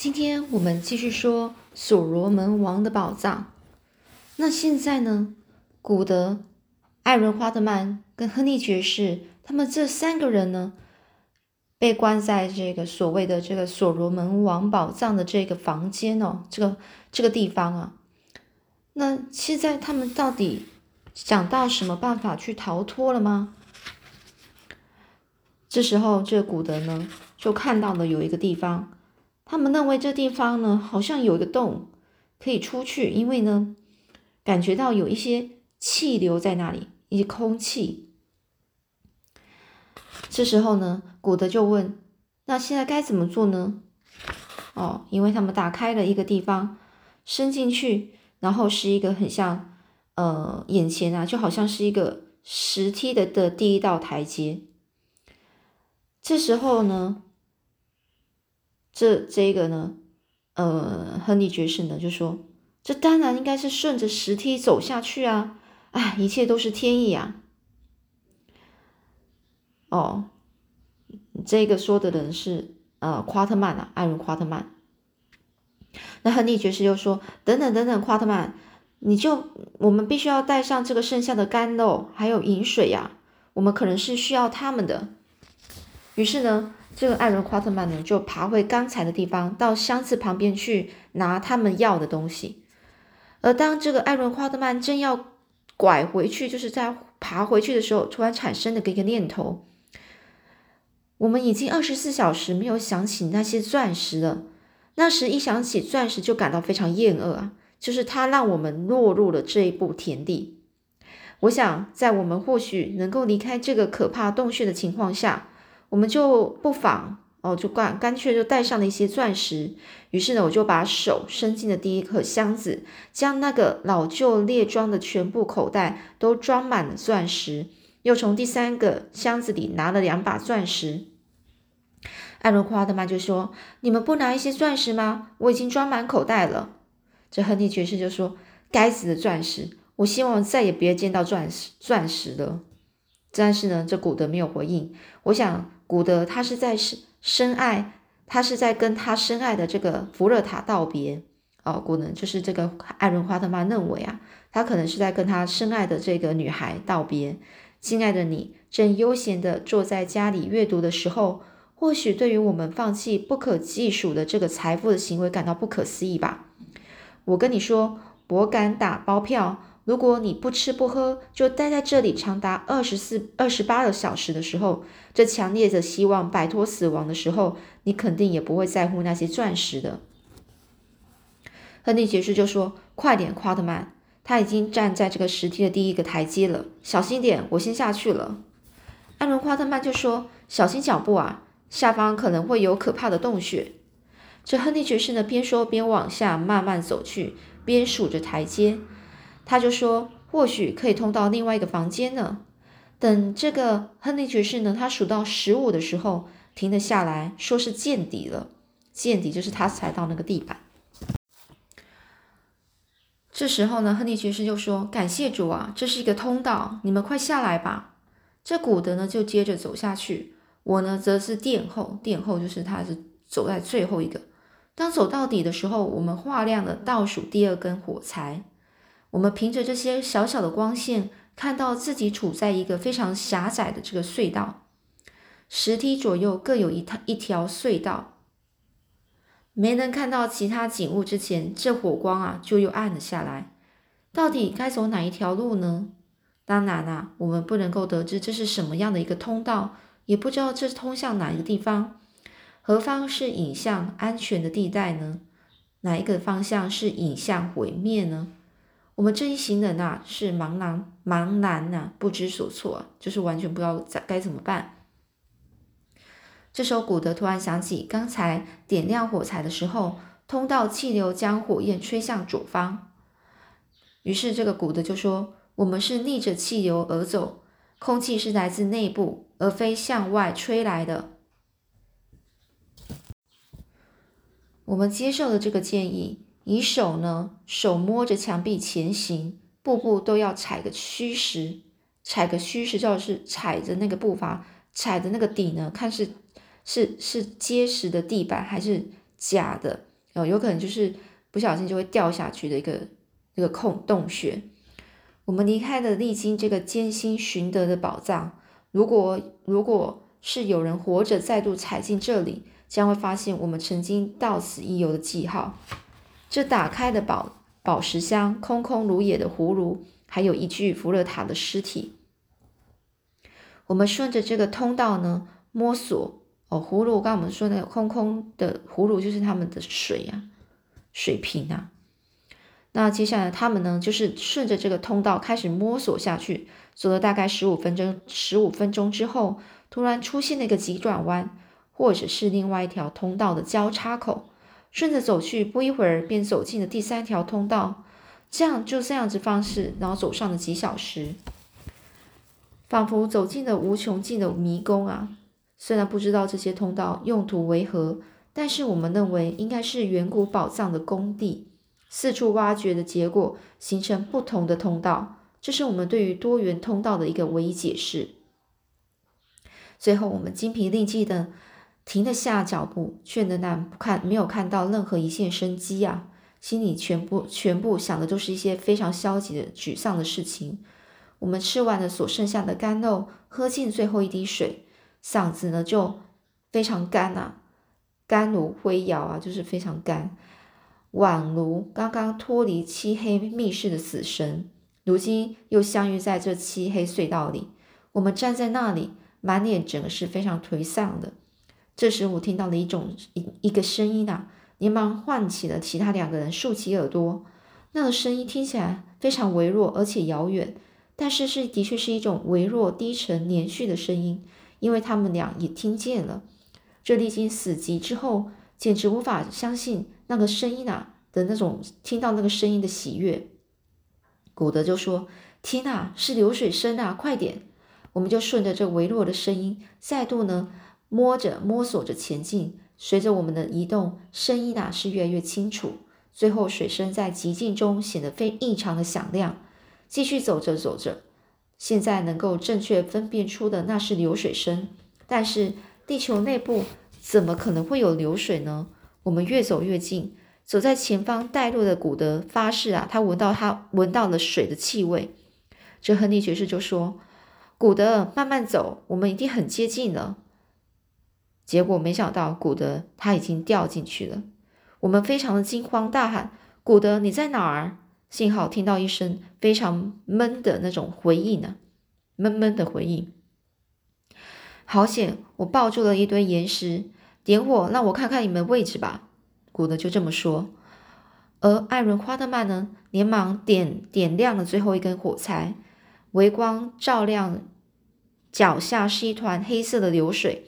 今天我们继续说所罗门王的宝藏。那现在呢？古德、艾伦·花特曼跟亨利爵士，他们这三个人呢，被关在这个所谓的这个所罗门王宝藏的这个房间哦，这个这个地方啊。那现在他们到底想到什么办法去逃脱了吗？这时候，这古德呢，就看到了有一个地方。他们认为这地方呢，好像有一个洞可以出去，因为呢，感觉到有一些气流在那里，一些空气。这时候呢，古德就问：“那现在该怎么做呢？”哦，因为他们打开了一个地方，伸进去，然后是一个很像，呃，眼前啊，就好像是一个石梯的的第一道台阶。这时候呢。这这个呢，呃，亨利爵士呢就说：“这当然应该是顺着石梯走下去啊！哎，一切都是天意啊！”哦，这个说的人是呃夸特曼啊，艾伦夸特曼。那亨利爵士又说：“等等等等，夸特曼，你就我们必须要带上这个剩下的干肉还有饮水呀，我们可能是需要他们的。”于是呢。这个艾伦·夸特曼呢，就爬回刚才的地方，到箱子旁边去拿他们要的东西。而当这个艾伦·夸特曼正要拐回去，就是在爬回去的时候，突然产生了一个念头：我们已经二十四小时没有想起那些钻石了。那时一想起钻石，就感到非常厌恶啊！就是它让我们落入了这一步田地。我想，在我们或许能够离开这个可怕洞穴的情况下。我们就不妨哦，就干干脆就带上了一些钻石。于是呢，我就把手伸进了第一个箱子，将那个老旧列装的全部口袋都装满了钻石。又从第三个箱子里拿了两把钻石。艾伦·夸特曼就说：“你们不拿一些钻石吗？我已经装满口袋了。”这亨利爵士就说：“该死的钻石！我希望再也别见到钻石钻石了。”但是呢，这古德没有回应。我想。古德他是在深深爱，他是在跟他深爱的这个福勒塔道别哦。古能就是这个艾伦华特曼认为啊，他可能是在跟他深爱的这个女孩道别。亲爱的你，正悠闲的坐在家里阅读的时候，或许对于我们放弃不可计数的这个财富的行为感到不可思议吧？我跟你说，我敢打包票。如果你不吃不喝就待在这里长达二十四、二十八个小时的时候，这强烈的希望摆脱死亡的时候，你肯定也不会在乎那些钻石的。亨利爵士就说：“快点，夸特曼，他已经站在这个石梯的第一个台阶了，小心点，我先下去了。”艾伦·夸特曼就说：“小心脚步啊，下方可能会有可怕的洞穴。”这亨利爵士呢，边说边往下慢慢走去，边数着台阶。他就说：“或许可以通到另外一个房间呢。”等这个亨利爵士呢，他数到十五的时候，停了下来，说是见底了。见底就是他踩到那个地板。这时候呢，亨利爵士就说：“感谢主啊，这是一个通道，你们快下来吧。”这古德呢就接着走下去，我呢则是殿后，殿后就是他是走在最后一个。当走到底的时候，我们划亮了倒数第二根火柴。我们凭着这些小小的光线，看到自己处在一个非常狭窄的这个隧道，十梯左右各有一条一条隧道。没能看到其他景物之前，这火光啊就又暗了下来。到底该走哪一条路呢？当然啊，我们不能够得知这是什么样的一个通道，也不知道这通向哪一个地方。何方是引向安全的地带呢？哪一个方向是引向毁灭呢？我们这一行人呐，是茫然茫然呐，不知所措，就是完全不知道该该怎么办。这时候，古德突然想起刚才点亮火柴的时候，通道气流将火焰吹向左方。于是，这个古德就说：“我们是逆着气流而走，空气是来自内部，而非向外吹来的。”我们接受了这个建议。以手呢，手摸着墙壁前行，步步都要踩个虚实，踩个虚实，就是踩着那个步伐，踩着那个底呢，看是是是结实的地板还是假的，哦，有可能就是不小心就会掉下去的一个一个空洞穴。我们离开了历经这个艰辛寻得的宝藏，如果如果是有人活着再度踩进这里，将会发现我们曾经到此一游的记号。这打开的宝宝石箱，空空如也的葫芦，还有一具福勒塔的尸体。我们顺着这个通道呢摸索哦，葫芦，刚我们说那个空空的葫芦就是他们的水呀，水瓶啊。那接下来他们呢，就是顺着这个通道开始摸索下去，走了大概十五分钟，十五分钟之后，突然出现了一个急转弯，或者是另外一条通道的交叉口。顺着走去，不一会儿便走进了第三条通道。这样就这样子方式，然后走上了几小时。仿佛走进了无穷尽的迷宫啊！虽然不知道这些通道用途为何，但是我们认为应该是远古宝藏的工地，四处挖掘的结果形成不同的通道，这是我们对于多元通道的一个唯一解释。最后，我们精疲力尽的停得下脚步，却仍然不看没有看到任何一线生机啊！心里全部全部想的都是一些非常消极的、沮丧的事情。我们吃完了所剩下的干肉，喝尽最后一滴水，嗓子呢就非常干呐，干如灰窑啊，就是非常干，宛如刚刚脱离漆黑密室的死神，如今又相遇在这漆黑隧道里。我们站在那里，满脸整个是非常颓丧的。这时，我听到了一种一一个声音啊，连忙唤起了其他两个人，竖起耳朵。那个声音听起来非常微弱，而且遥远。但是是的确是一种微弱、低沉、连续的声音，因为他们俩也听见了。这历经死寂之后，简直无法相信那个声音啊的那种听到那个声音的喜悦。古德就说：“天呐，是流水声啊！快点！”我们就顺着这微弱的声音，再度呢摸着摸索着前进。随着我们的移动，声音啊是越来越清楚，最后水声在寂静中显得非异常的响亮。继续走着走着，现在能够正确分辨出的那是流水声，但是地球内部怎么可能会有流水呢？我们越走越近，走在前方带路的古德发誓啊，他闻到他闻到了水的气味。这亨利爵士就说：“古德，慢慢走，我们一定很接近了。”结果没想到，古德他已经掉进去了。我们非常的惊慌，大喊：“古德，你在哪儿？”幸好听到一声非常闷的那种回应呢，闷闷的回应。好险！我抱住了一堆岩石，点火，让我看看你们位置吧。古德就这么说。而艾伦·夸特曼呢，连忙点点亮了最后一根火柴。微光照亮脚下是一团黑色的流水，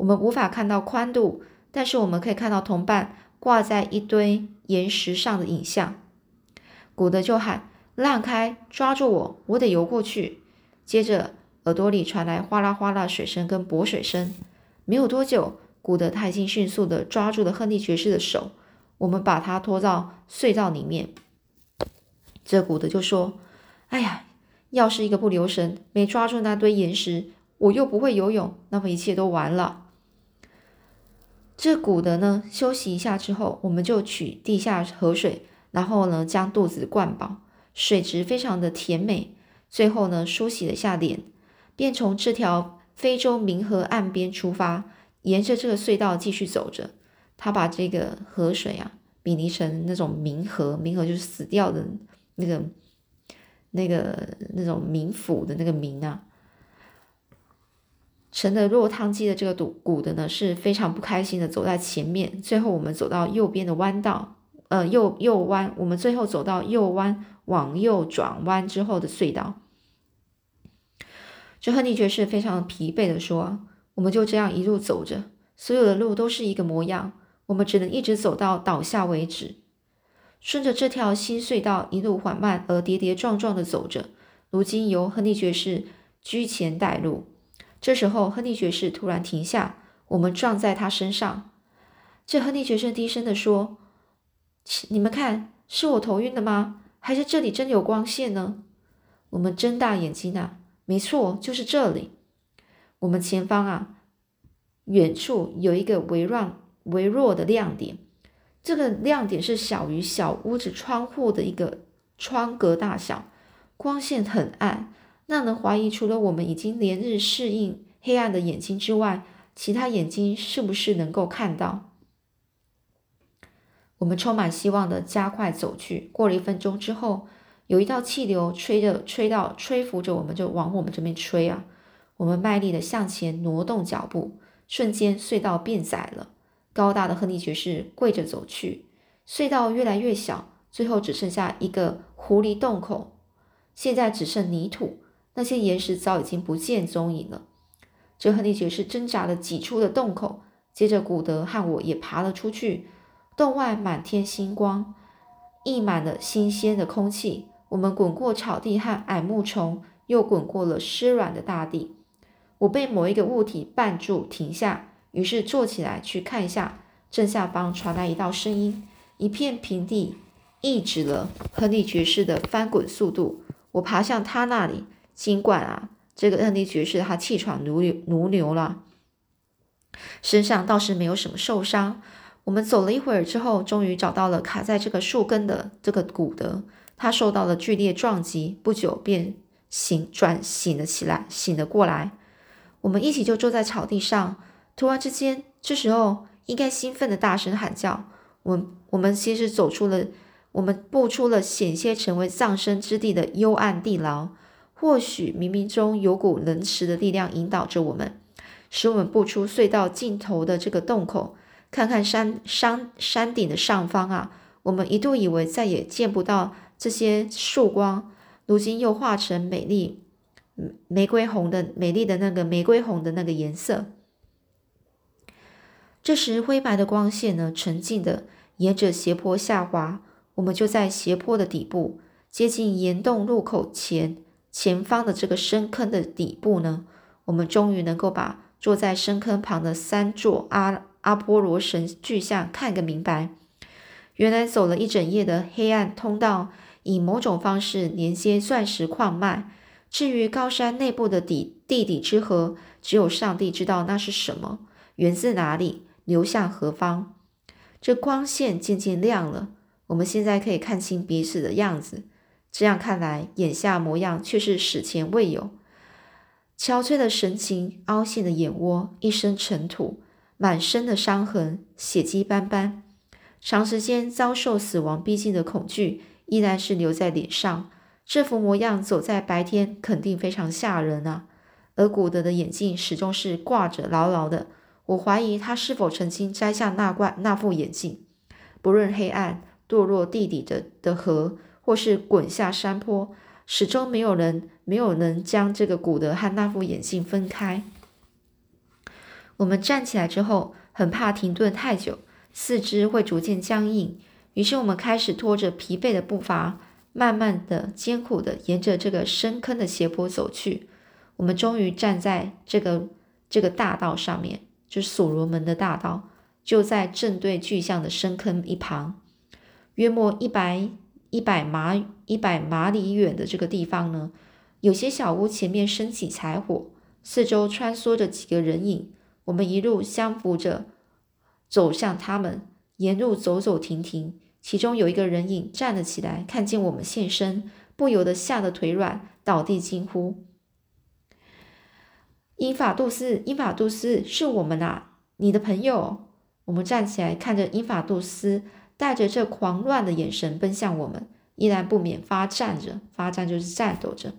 我们无法看到宽度，但是我们可以看到同伴挂在一堆岩石上的影像。古德就喊：“让开，抓住我，我得游过去。”接着，耳朵里传来哗啦哗啦水声跟薄水声。没有多久，古德他已经迅速的抓住了亨利爵士的手，我们把他拖到隧道里面。这古德就说：“哎呀，要是一个不留神没抓住那堆岩石，我又不会游泳，那么一切都完了。”这古德呢，休息一下之后，我们就取地下河水。然后呢，将肚子灌饱，水质非常的甜美。最后呢，梳洗了下脸，便从这条非洲冥河岸边出发，沿着这个隧道继续走着。他把这个河水啊，比拟成那种冥河，冥河就是死掉的那个、那个、那种冥府的那个冥啊。乘的落汤鸡的这个古古的呢，是非常不开心的走在前面。最后我们走到右边的弯道。呃，右右弯，我们最后走到右弯，往右转弯之后的隧道。这亨利爵士非常疲惫的说：“我们就这样一路走着，所有的路都是一个模样，我们只能一直走到倒下为止。顺着这条新隧道，一路缓慢而跌跌撞撞的走着。如今由亨利爵士居前带路。这时候，亨利爵士突然停下，我们撞在他身上。这亨利爵士低声的说。”你们看，是我头晕的吗？还是这里真有光线呢？我们睁大眼睛啊，没错，就是这里。我们前方啊，远处有一个微弱、微弱的亮点。这个亮点是小于小屋子窗户的一个窗格大小，光线很暗，让人怀疑除了我们已经连日适应黑暗的眼睛之外，其他眼睛是不是能够看到？我们充满希望的加快走去。过了一分钟之后，有一道气流吹着吹到吹拂着我们，就往我们这边吹啊！我们卖力的向前挪动脚步，瞬间隧道变窄了。高大的亨利爵士跪着走去，隧道越来越小，最后只剩下一个狐狸洞口。现在只剩泥土，那些岩石早已经不见踪影了。这亨利爵士挣扎的挤出了洞口，接着古德和我也爬了出去。洞外满天星光，溢满了新鲜的空气。我们滚过草地和矮木丛，又滚过了湿软的大地。我被某一个物体绊住，停下。于是坐起来去看一下，正下方传来一道声音，一片平地抑制了亨利爵士的翻滚速度。我爬向他那里，尽管啊，这个亨利爵士他气喘如牛如牛了，身上倒是没有什么受伤。我们走了一会儿之后，终于找到了卡在这个树根的这个古德，他受到了剧烈撞击，不久便醒转醒了起来，醒了过来。我们一起就坐在草地上。突然之间，这时候应该兴奋的大声喊叫。我们我们其实走出了，我们步出了险些成为葬身之地的幽暗地牢。或许冥冥中有股能持的力量引导着我们，使我们步出隧道尽头的这个洞口，看看山山山顶的上方啊。我们一度以为再也见不到这些曙光，如今又化成美丽玫瑰红的美丽的那个玫瑰红的那个颜色。这时，灰白的光线呢，沉静的沿着斜坡下滑。我们就在斜坡的底部，接近岩洞入口前前方的这个深坑的底部呢，我们终于能够把坐在深坑旁的三座阿阿波罗神巨像看个明白。原来走了一整夜的黑暗通道，以某种方式连接钻石矿脉。至于高山内部的底地底之河，只有上帝知道那是什么，源自哪里。流向何方？这光线渐渐亮了，我们现在可以看清彼此的样子。这样看来，眼下模样却是史前未有。憔悴的神情，凹陷的眼窝，一身尘土，满身的伤痕，血迹斑斑。长时间遭受死亡逼近的恐惧，依然是留在脸上。这副模样，走在白天肯定非常吓人啊。而古德的眼镜始终是挂着牢牢的。我怀疑他是否曾经摘下那罐那副眼镜。不论黑暗堕落地底的的河，或是滚下山坡，始终没有人没有能将这个古德和那副眼镜分开。我们站起来之后，很怕停顿太久，四肢会逐渐僵硬。于是我们开始拖着疲惫的步伐，慢慢的、艰苦的沿着这个深坑的斜坡走去。我们终于站在这个这个大道上面。就是所罗门的大道，就在正对巨像的深坑一旁，约莫一百一百马一百马里远的这个地方呢，有些小屋前面升起柴火，四周穿梭着几个人影。我们一路相扶着走向他们，沿路走走停停。其中有一个人影站了起来，看见我们现身，不由得吓得腿软，倒地惊呼。英法杜斯，英法杜斯是我们啊，你的朋友。我们站起来，看着英法杜斯带着这狂乱的眼神奔向我们，依然不免发战着，发战就是战斗着。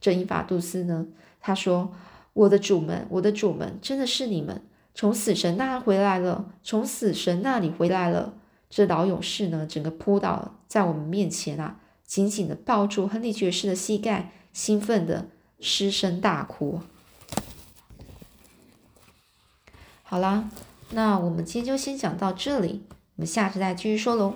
这英法杜斯呢，他说：“我的主们，我的主们，真的是你们从死神那回来了，从死神那里回来了。”这老勇士呢，整个扑倒在我们面前啊，紧紧的抱住亨利爵士的膝盖，兴奋的失声大哭。好啦，那我们今天就先讲到这里，我们下次再继续说喽。